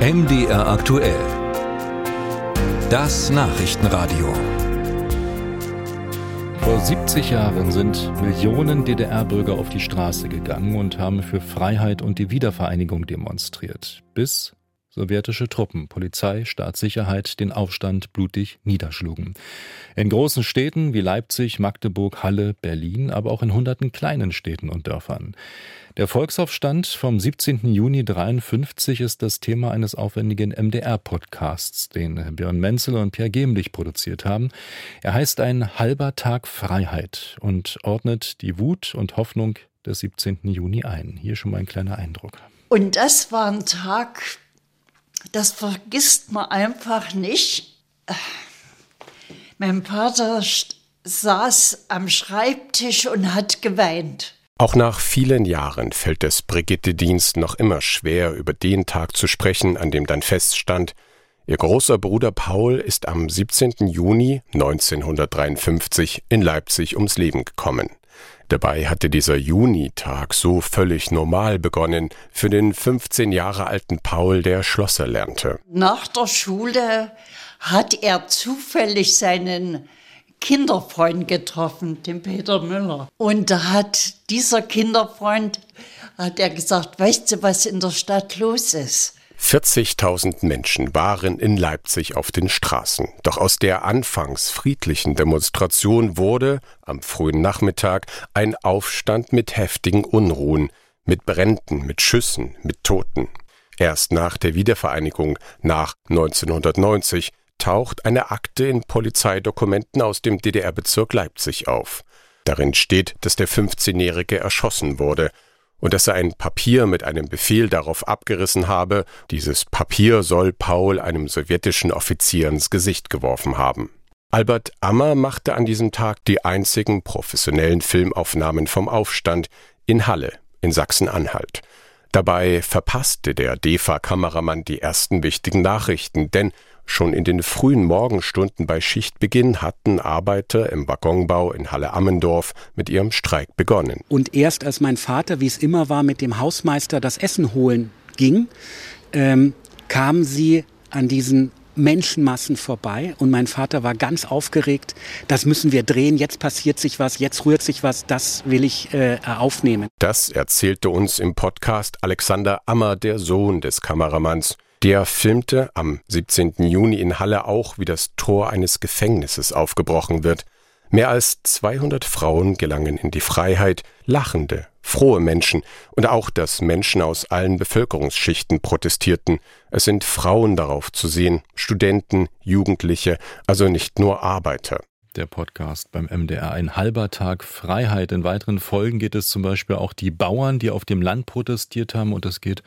MDR aktuell. Das Nachrichtenradio. Vor 70 Jahren sind Millionen DDR-Bürger auf die Straße gegangen und haben für Freiheit und die Wiedervereinigung demonstriert, bis sowjetische Truppen, Polizei, Staatssicherheit den Aufstand blutig niederschlugen. In großen Städten wie Leipzig, Magdeburg, Halle, Berlin, aber auch in hunderten kleinen Städten und Dörfern. Der Volksaufstand vom 17. Juni 53 ist das Thema eines aufwendigen MDR-Podcasts, den Björn Menzel und Pierre Gemlich produziert haben. Er heißt ein halber Tag Freiheit und ordnet die Wut und Hoffnung des 17. Juni ein. Hier schon mal ein kleiner Eindruck. Und das war ein Tag, das vergisst man einfach nicht. Mein Vater saß am Schreibtisch und hat geweint. Auch nach vielen Jahren fällt es Brigitte Dienst noch immer schwer, über den Tag zu sprechen, an dem dann feststand, ihr großer Bruder Paul ist am 17. Juni 1953 in Leipzig ums Leben gekommen. Dabei hatte dieser Junitag so völlig normal begonnen für den 15 Jahre alten Paul, der Schlosser lernte. Nach der Schule hat er zufällig seinen Kinderfreund getroffen, den Peter Müller. Und da hat dieser Kinderfreund, hat er gesagt, weißt du, was in der Stadt los ist? 40.000 Menschen waren in Leipzig auf den Straßen. Doch aus der anfangs friedlichen Demonstration wurde am frühen Nachmittag ein Aufstand mit heftigen Unruhen, mit Bränden, mit Schüssen, mit Toten. Erst nach der Wiedervereinigung, nach 1990, taucht eine Akte in Polizeidokumenten aus dem DDR-Bezirk Leipzig auf. Darin steht, dass der 15-Jährige erschossen wurde und dass er ein Papier mit einem Befehl darauf abgerissen habe, dieses Papier soll Paul einem sowjetischen Offizier ins Gesicht geworfen haben. Albert Ammer machte an diesem Tag die einzigen professionellen Filmaufnahmen vom Aufstand in Halle in Sachsen-Anhalt. Dabei verpasste der DEFA-Kameramann die ersten wichtigen Nachrichten, denn Schon in den frühen Morgenstunden bei Schichtbeginn hatten Arbeiter im Waggonbau in Halle-Ammendorf mit ihrem Streik begonnen. Und erst als mein Vater, wie es immer war, mit dem Hausmeister das Essen holen ging, ähm, kamen sie an diesen Menschenmassen vorbei und mein Vater war ganz aufgeregt. Das müssen wir drehen. Jetzt passiert sich was. Jetzt rührt sich was. Das will ich äh, aufnehmen. Das erzählte uns im Podcast Alexander Ammer, der Sohn des Kameramanns. Der filmte am 17. Juni in Halle auch, wie das Tor eines Gefängnisses aufgebrochen wird. Mehr als 200 Frauen gelangen in die Freiheit, lachende, frohe Menschen und auch, dass Menschen aus allen Bevölkerungsschichten protestierten. Es sind Frauen darauf zu sehen, Studenten, Jugendliche, also nicht nur Arbeiter. Der Podcast beim MDR ein halber Tag Freiheit. In weiteren Folgen geht es zum Beispiel auch die Bauern, die auf dem Land protestiert haben und es geht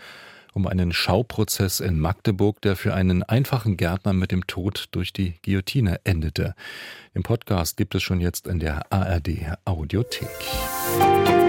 um einen Schauprozess in Magdeburg, der für einen einfachen Gärtner mit dem Tod durch die Guillotine endete. Im Podcast gibt es schon jetzt in der ARD Audiothek. Musik